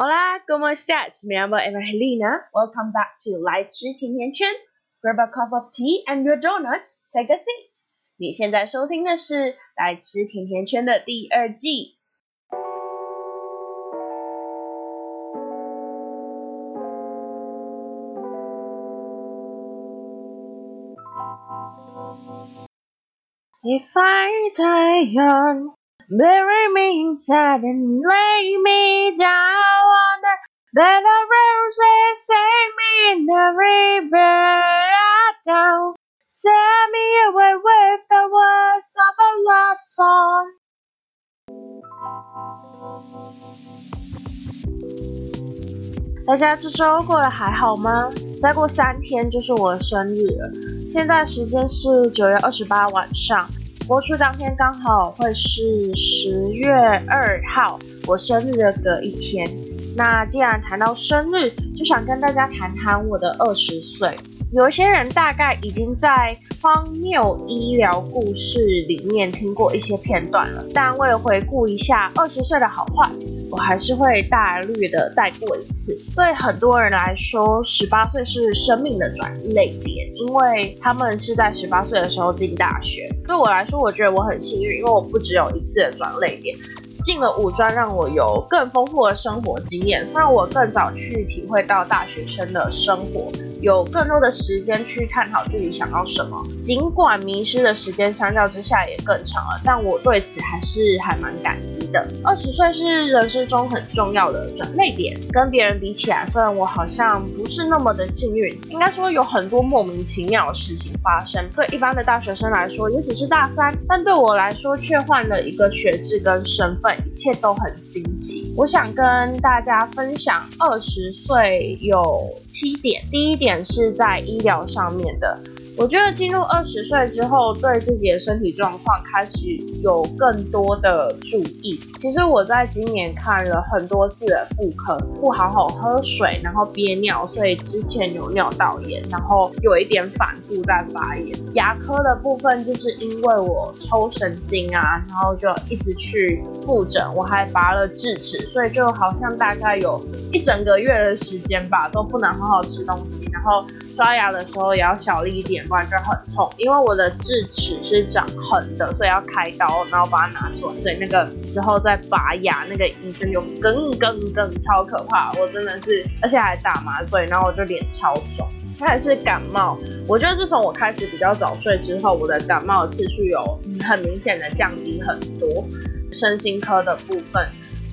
Hola, ¿cómo estás? Me llamo Evangelina. Welcome back to 来吃甜甜圈。Grab a cup of tea and your donuts. Take a seat. 你现在收听的是《来吃甜甜圈》的第二季。If I die young, bury me inside and lay me down on the bed of roses, save me in the river down, Send me away with the words of a love song. 大家这周过得还好吗？再过三天就是我的生日了。现在时间是九月二十八晚上，播出当天刚好会是十月二号，我生日的隔一天。那既然谈到生日，就想跟大家谈谈我的二十岁。有一些人大概已经在荒谬医疗故事里面听过一些片段了，但为了回顾一下二十岁的好坏，我还是会大略的带过一次。对很多人来说，十八岁是生命的转泪点，因为他们是在十八岁的时候进大学。对我来说，我觉得我很幸运，因为我不只有一次的转泪点。进了五专，让我有更丰富的生活经验，让我更早去体会到大学生的生活，有更多的时间去探讨自己想要什么。尽管迷失的时间相较之下也更长了，但我对此还是还蛮感激的。二十岁是人生中很重要的转捩点，跟别人比起来，虽然我好像不是那么的幸运，应该说有很多莫名其妙的事情发生。对一般的大学生来说，也只是大三，但对我来说却换了一个学制跟身份。一切都很新奇。我想跟大家分享二十岁有七点。第一点是在医疗上面的。我觉得进入二十岁之后，对自己的身体状况开始有更多的注意。其实我在今年看了很多次的妇科，不好好喝水，然后憋尿，所以之前有尿道炎，然后有一点反复在发炎。牙科的部分就是因为我抽神经啊，然后就一直去复诊，我还拔了智齿，所以就好像大概有一整个月的时间吧，都不能好好吃东西，然后刷牙的时候也要小力一点。不然就很痛，因为我的智齿是长横的，所以要开刀，然后把它拿出来。所以那个时候在拔牙，那个医生就更更更超可怕，我真的是，而且还打麻醉，然后我就脸超肿。开始是感冒，我觉得自从我开始比较早睡之后，我的感冒次数有很明显的降低很多。身心科的部分。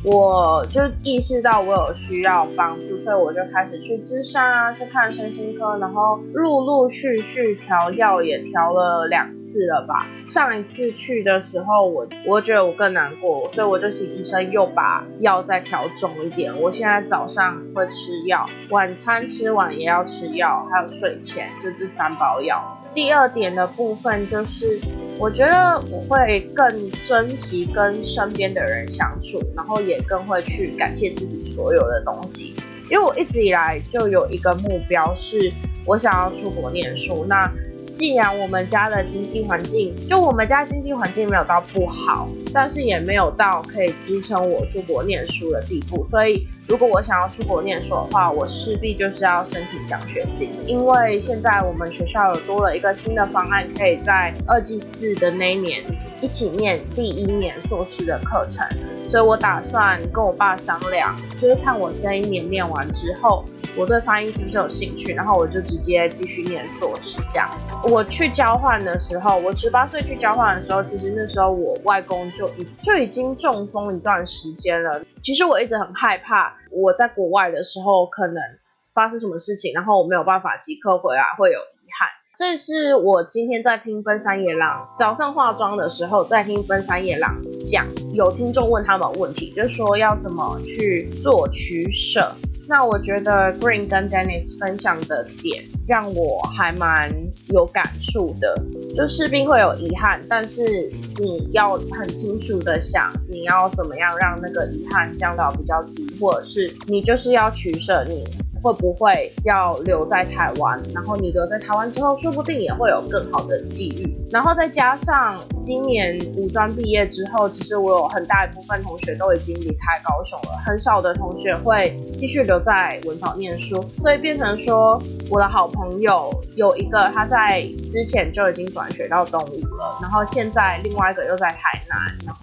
我就意识到我有需要帮助，所以我就开始去智商啊，去看身心科，然后陆陆续续调药也调了两次了吧。上一次去的时候，我我觉得我更难过，所以我就请医生又把药再调重一点。我现在早上会吃药，晚餐吃完也要吃药，还有睡前就这三包药。第二点的部分就是。我觉得我会更珍惜跟身边的人相处，然后也更会去感谢自己所有的东西。因为我一直以来就有一个目标，是我想要出国念书。那既然我们家的经济环境，就我们家经济环境没有到不好，但是也没有到可以支撑我出国念书的地步，所以。如果我想要出国念书的话，我势必就是要申请奖学金，因为现在我们学校有多了一个新的方案，可以在二季四的那一年一起念第一年硕士的课程，所以我打算跟我爸商量，就是看我这一年念完之后。我对翻译是不是有兴趣？然后我就直接继续念硕士。这样，我去交换的时候，我十八岁去交换的时候，其实那时候我外公就已就已经中风一段时间了。其实我一直很害怕，我在国外的时候可能发生什么事情，然后我没有办法即刻回来，会有。这是我今天在听分三野狼早上化妆的时候，在听分三野狼讲，有听众问他们问题，就是说要怎么去做取舍。那我觉得 Green 跟 Dennis 分享的点让我还蛮有感触的，就士兵会有遗憾，但是你要很清楚的想，你要怎么样让那个遗憾降到比较低，或者是你就是要取舍，你会不会要留在台湾？然后你留在台湾之后，说不定也会有更好的机遇。然后再加上今年五专毕业之后，其实我有很大一部分同学都已经离开高雄了，很少的同学会继续留在文藻念书，所以变成说我的好朋友有一个他在之前就已经转学到东吴了，然后现在另外一个又在台南，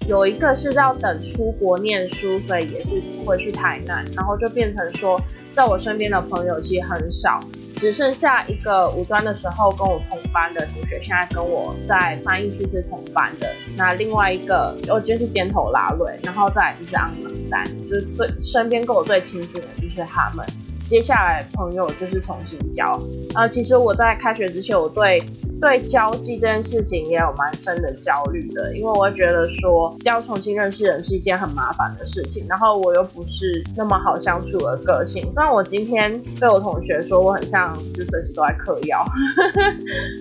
有一个是要等出国念书，所以也是会去台南，然后就变成说。在我身边的朋友其实很少，只剩下一个五专的时候跟我同班的同学，现在跟我在翻译室是同班的。那另外一个，我就是尖头拉瑞，然后再就是昂唐丹，就是最身边跟我最亲近的就是他们。接下来朋友就是重新交。呃，其实我在开学之前，我对。对交际这件事情也有蛮深的焦虑的，因为我会觉得说要重新认识人是一件很麻烦的事情，然后我又不是那么好相处的个性。虽然我今天被我同学说我很像，就随时都在嗑药，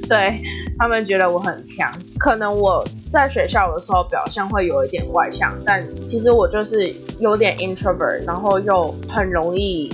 对他们觉得我很强。可能我在学校的时候表现会有一点外向，但其实我就是有点 introvert，然后又很容易。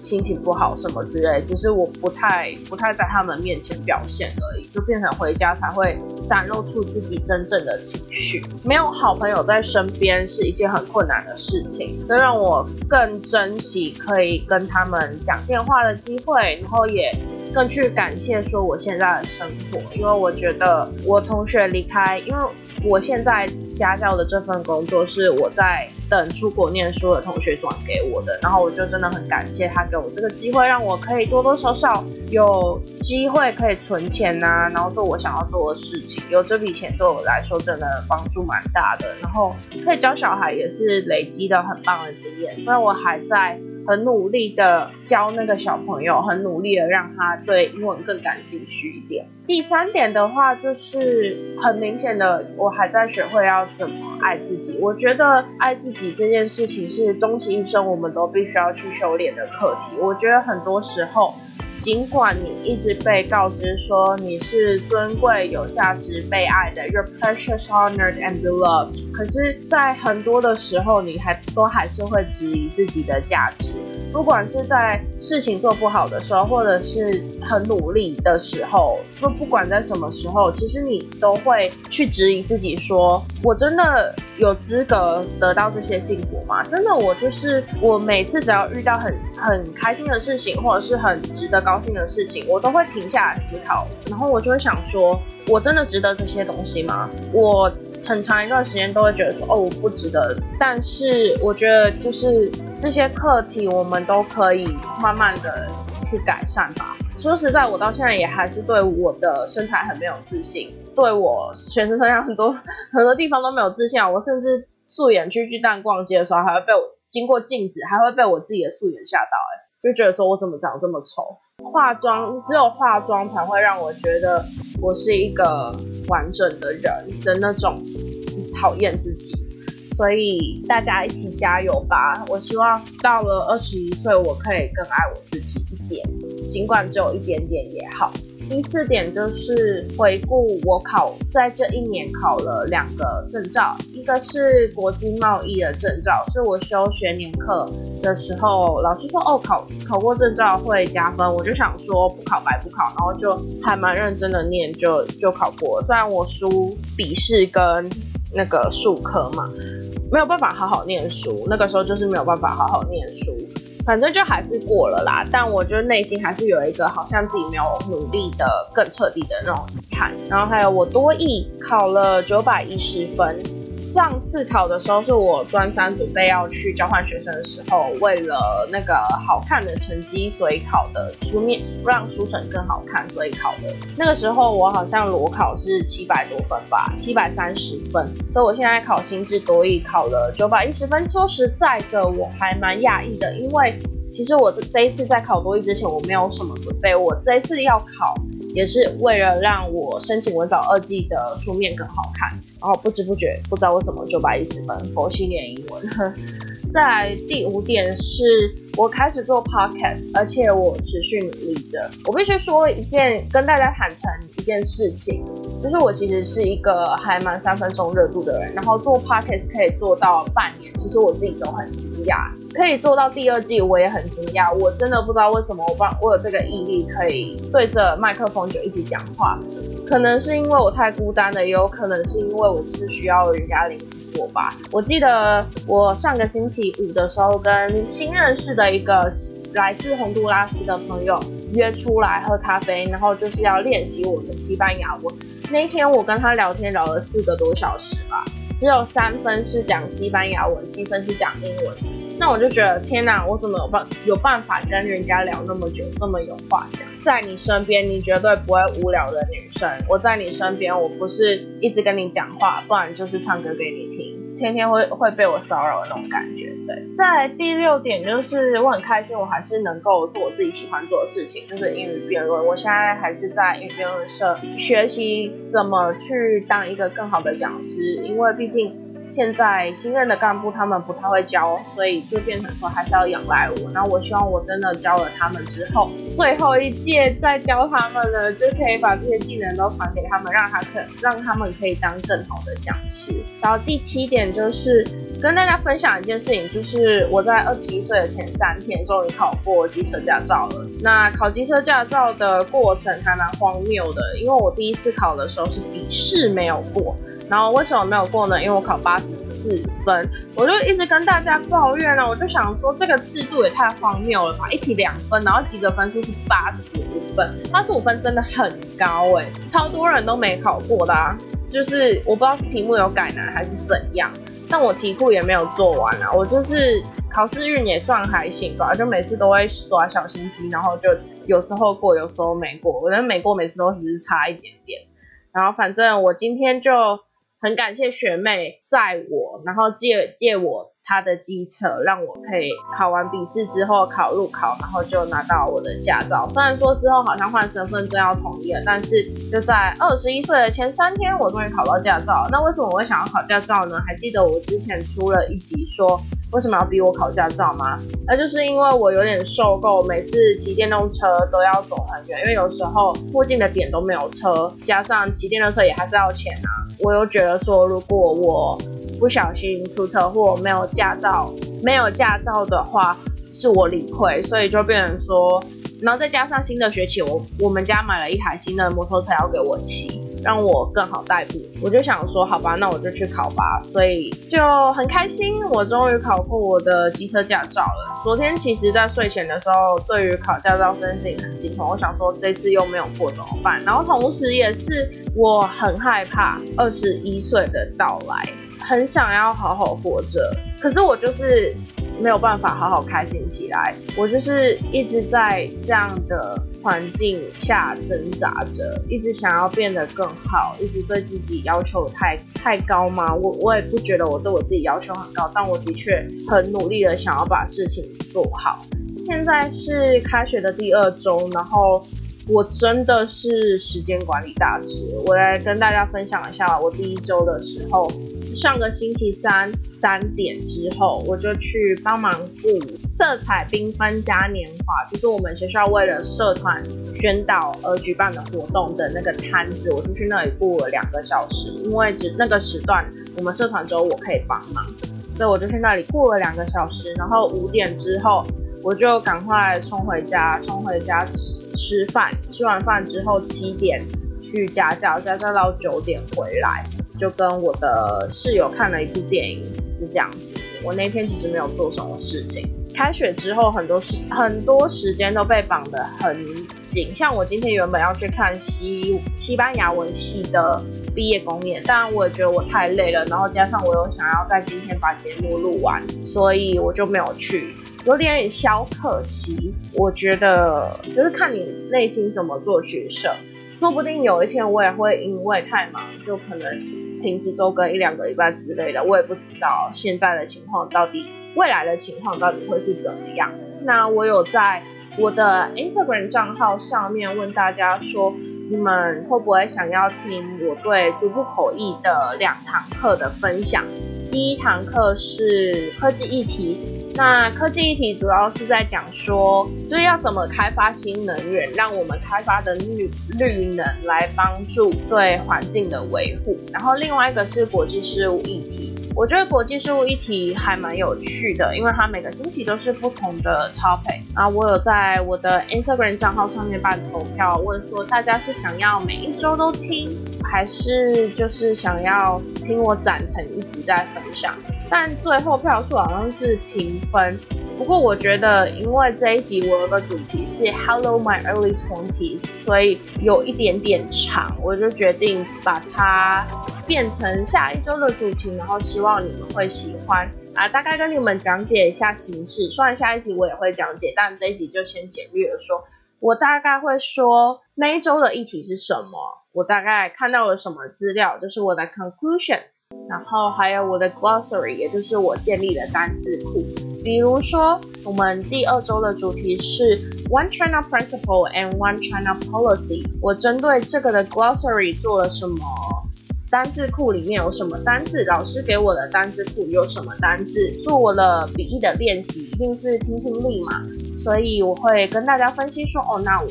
心情不好什么之类，只是我不太不太在他们面前表现而已，就变成回家才会展露出自己真正的情绪。没有好朋友在身边是一件很困难的事情，这让我更珍惜可以跟他们讲电话的机会，然后也更去感谢说我现在的生活，因为我觉得我同学离开，因为。我现在家教的这份工作是我在等出国念书的同学转给我的，然后我就真的很感谢他给我这个机会，让我可以多多少少有机会可以存钱呐，然后做我想要做的事情。有这笔钱对我来说真的帮助蛮大的，然后可以教小孩也是累积的很棒的经验。所以我还在。很努力的教那个小朋友，很努力的让他对英文更感兴趣一点。第三点的话，就是很明显的，我还在学会要怎么爱自己。我觉得爱自己这件事情是终其一生我们都必须要去修炼的课题。我觉得很多时候。尽管你一直被告知说你是尊贵、有价值、被爱的，you're precious, honored and beloved，可是，在很多的时候，你还都还是会质疑自己的价值。不管是在事情做不好的时候，或者是很努力的时候，就不管在什么时候，其实你都会去质疑自己，说我真的有资格得到这些幸福吗？真的，我就是我每次只要遇到很很开心的事情，或者是很值得高兴的事情，我都会停下来思考，然后我就会想说，我真的值得这些东西吗？我很长一段时间都会觉得说，哦，我不值得。但是我觉得，就是这些课题，我们都可以慢慢的去改善吧。说实在，我到现在也还是对我的身材很没有自信，对我全身上下很多 很多地方都没有自信啊。我甚至素颜去巨蛋逛街的时候，还会被我经过镜子，还会被我自己的素颜吓到，哎。就觉得说我怎么长这么丑，化妆只有化妆才会让我觉得我是一个完整的人的那种讨厌自己，所以大家一起加油吧！我希望到了二十一岁，我可以更爱我自己一点，尽管只有一点点也好。第四点就是回顾我考在这一年考了两个证照，一个是国际贸易的证照，是我修学年课的时候，老师说哦考考过证照会加分，我就想说不考白不考，然后就还蛮认真的念，就就考过。虽然我输笔试跟那个数科嘛，没有办法好好念书，那个时候就是没有办法好好念书。反正就还是过了啦，但我觉得内心还是有一个好像自己没有努力的更彻底的那种遗憾。然后还有我多艺考了九百一十分。上次考的时候是我专三准备要去交换学生的时候，为了那个好看的成绩，所以考的书面让书程更好看，所以考的。那个时候我好像裸考是七百多分吧，七百三十分。所以我现在考心智多艺考了九百一十分。说实在的，我还蛮讶异的，因为其实我这一次在考多艺之前我没有什么准备，我这一次要考。也是为了让我申请文藻二季的书面更好看，然后不知不觉不知道为什么就把一十分佛系练英文。再来第五点是我开始做 podcast，而且我持续努力着。我必须说一件跟大家坦诚一件事情，就是我其实是一个还蛮三分钟热度的人，然后做 podcast 可以做到半年，其实我自己都很惊讶。可以做到第二季，我也很惊讶。我真的不知道为什么我帮我有这个毅力，可以对着麦克风就一直讲话。可能是因为我太孤单了，也有可能是因为我是需要人家聆听我吧。我记得我上个星期五的时候，跟新认识的一个来自洪都拉斯的朋友约出来喝咖啡，然后就是要练习我的西班牙文。那天我跟他聊天聊了四个多小时吧。只有三分是讲西班牙文，七分是讲英文。那我就觉得天哪，我怎么有办有办法跟人家聊那么久，这么有话讲？在你身边，你绝对不会无聊的女生。我在你身边，我不是一直跟你讲话，不然就是唱歌给你听。天天会会被我骚扰的那种感觉，对。在第六点就是我很开心，我还是能够做我自己喜欢做的事情，就是英语辩论。我现在还是在英语辩论社学习怎么去当一个更好的讲师，因为毕竟。现在新任的干部他们不太会教，所以就变成说还是要仰赖我。那我希望我真的教了他们之后，最后一届再教他们呢，就可以把这些技能都传给他们，让他可让他们可以当更好的讲师。然后第七点就是跟大家分享一件事情，就是我在二十一岁的前三天终于考过机车驾照了。那考机车驾照的过程还蛮荒谬的，因为我第一次考的时候是笔试没有过。然后为什么没有过呢？因为我考八四分，我就一直跟大家抱怨了。我就想说，这个制度也太荒谬了吧！一题两分，然后及格分数是八十五分，八十五分真的很高哎，超多人都没考过的。就是我不知道题目有改难还是怎样，但我题库也没有做完啊。我就是考试运也算还行吧，就每次都会耍小心机，然后就有时候过，有时候没过。我觉得没过每次都只是差一点点。然后反正我今天就。很感谢学妹载我，然后借借我他的机车，让我可以考完笔试之后考路考，然后就拿到我的驾照。虽然说之后好像换身份证要统一了，但是就在二十一岁的前三天，我终于考到驾照。那为什么我会想要考驾照呢？还记得我之前出了一集说为什么要逼我考驾照吗？那就是因为我有点受够每次骑电动车都要走很远，因为有时候附近的点都没有车，加上骑电动车也还是要钱啊。我又觉得说，如果我不小心出车祸，没有驾照，没有驾照的话，是我理亏，所以就变成说，然后再加上新的学期，我我们家买了一台新的摩托车要给我骑。让我更好代步，我就想说，好吧，那我就去考吧，所以就很开心，我终于考过我的机车驾照了。昨天其实，在睡前的时候，对于考驾照这件事情很惊慌，我想说这次又没有过怎么办？然后同时也是我很害怕二十一岁的到来，很想要好好活着，可是我就是。没有办法好好开心起来，我就是一直在这样的环境下挣扎着，一直想要变得更好，一直对自己要求太太高吗？我我也不觉得我对我自己要求很高，但我的确很努力的想要把事情做好。现在是开学的第二周，然后。我真的是时间管理大师。我来跟大家分享一下，我第一周的时候，上个星期三三点之后，我就去帮忙布色彩缤纷嘉年华，就是我们学校为了社团宣导而举办的活动的那个摊子，我就去那里布了两个小时，因为只那个时段我们社团只有我可以帮忙，所以我就去那里布了两个小时，然后五点之后我就赶快冲回家，冲回家吃。吃饭，吃完饭之后七点去家教，家教到九点回来，就跟我的室友看了一部电影，是这样子。我那天其实没有做什么事情。开学之后，很多时很多时间都被绑得很紧。像我今天原本要去看西西班牙文系的毕业公演，当然我也觉得我太累了，然后加上我又想要在今天把节目录完，所以我就没有去。有点小可惜，我觉得就是看你内心怎么做取舍，说不定有一天我也会因为太忙，就可能停止周更一两个礼拜之类的，我也不知道现在的情况到底，未来的情况到底会是怎么样。那我有在我的 Instagram 账号上面问大家说，你们会不会想要听我对逐步口译的两堂课的分享？第一堂课是科技议题。那科技议题主要是在讲说，就是要怎么开发新能源，让我们开发的绿绿能来帮助对环境的维护。然后另外一个是国际事务议题，我觉得国际事务议题还蛮有趣的，因为它每个星期都是不同的 topic。然后我有在我的 Instagram 账号上面办投票，问说大家是想要每一周都听，还是就是想要听我攒成一集再分享。但最后票数好像是平分。不过我觉得，因为这一集我有个主题是 Hello My Early Twenties，所以有一点点长，我就决定把它变成下一周的主题，然后希望你们会喜欢啊。大概跟你们讲解一下形式，虽然下一集我也会讲解，但这一集就先简略的说。我大概会说那一周的议题是什么，我大概看到了什么资料，就是我的 conclusion。然后还有我的 glossary，也就是我建立的单字库。比如说，我们第二周的主题是 One China Principle and One China Policy。我针对这个的 glossary 做了什么？单字库里面有什么单字？老师给我的单字库有什么单字？做了笔译的练习，一定是听听力嘛。所以我会跟大家分析说，哦，那我。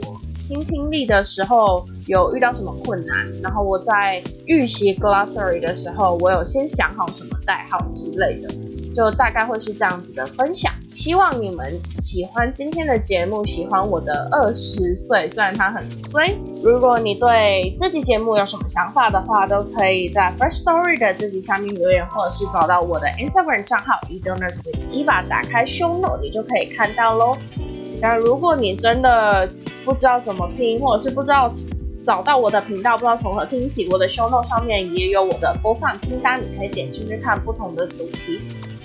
听听力的时候有遇到什么困难？然后我在预习 glossary 的时候，我有先想好什么代号之类的，就大概会是这样子的分享。希望你们喜欢今天的节目，喜欢我的二十岁，虽然它很衰。如果你对这期节目有什么想法的话，都可以在 First Story 的这集下面留言，或者是找到我的 Instagram 账号 e d o n a t with Eva，打开 Show not 你就可以看到喽。那如果你真的不知道怎么拼，或者是不知道找到我的频道，不知道从何听起，我的 show note 上面也有我的播放清单，你可以点进去看不同的主题。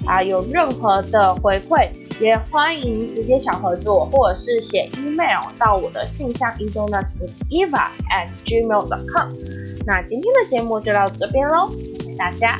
啊，有任何的回馈，也欢迎直接小合作，或者是写 email 到我的信箱 e d o n u t eva at gmail.com。那今天的节目就到这边喽，谢谢大家。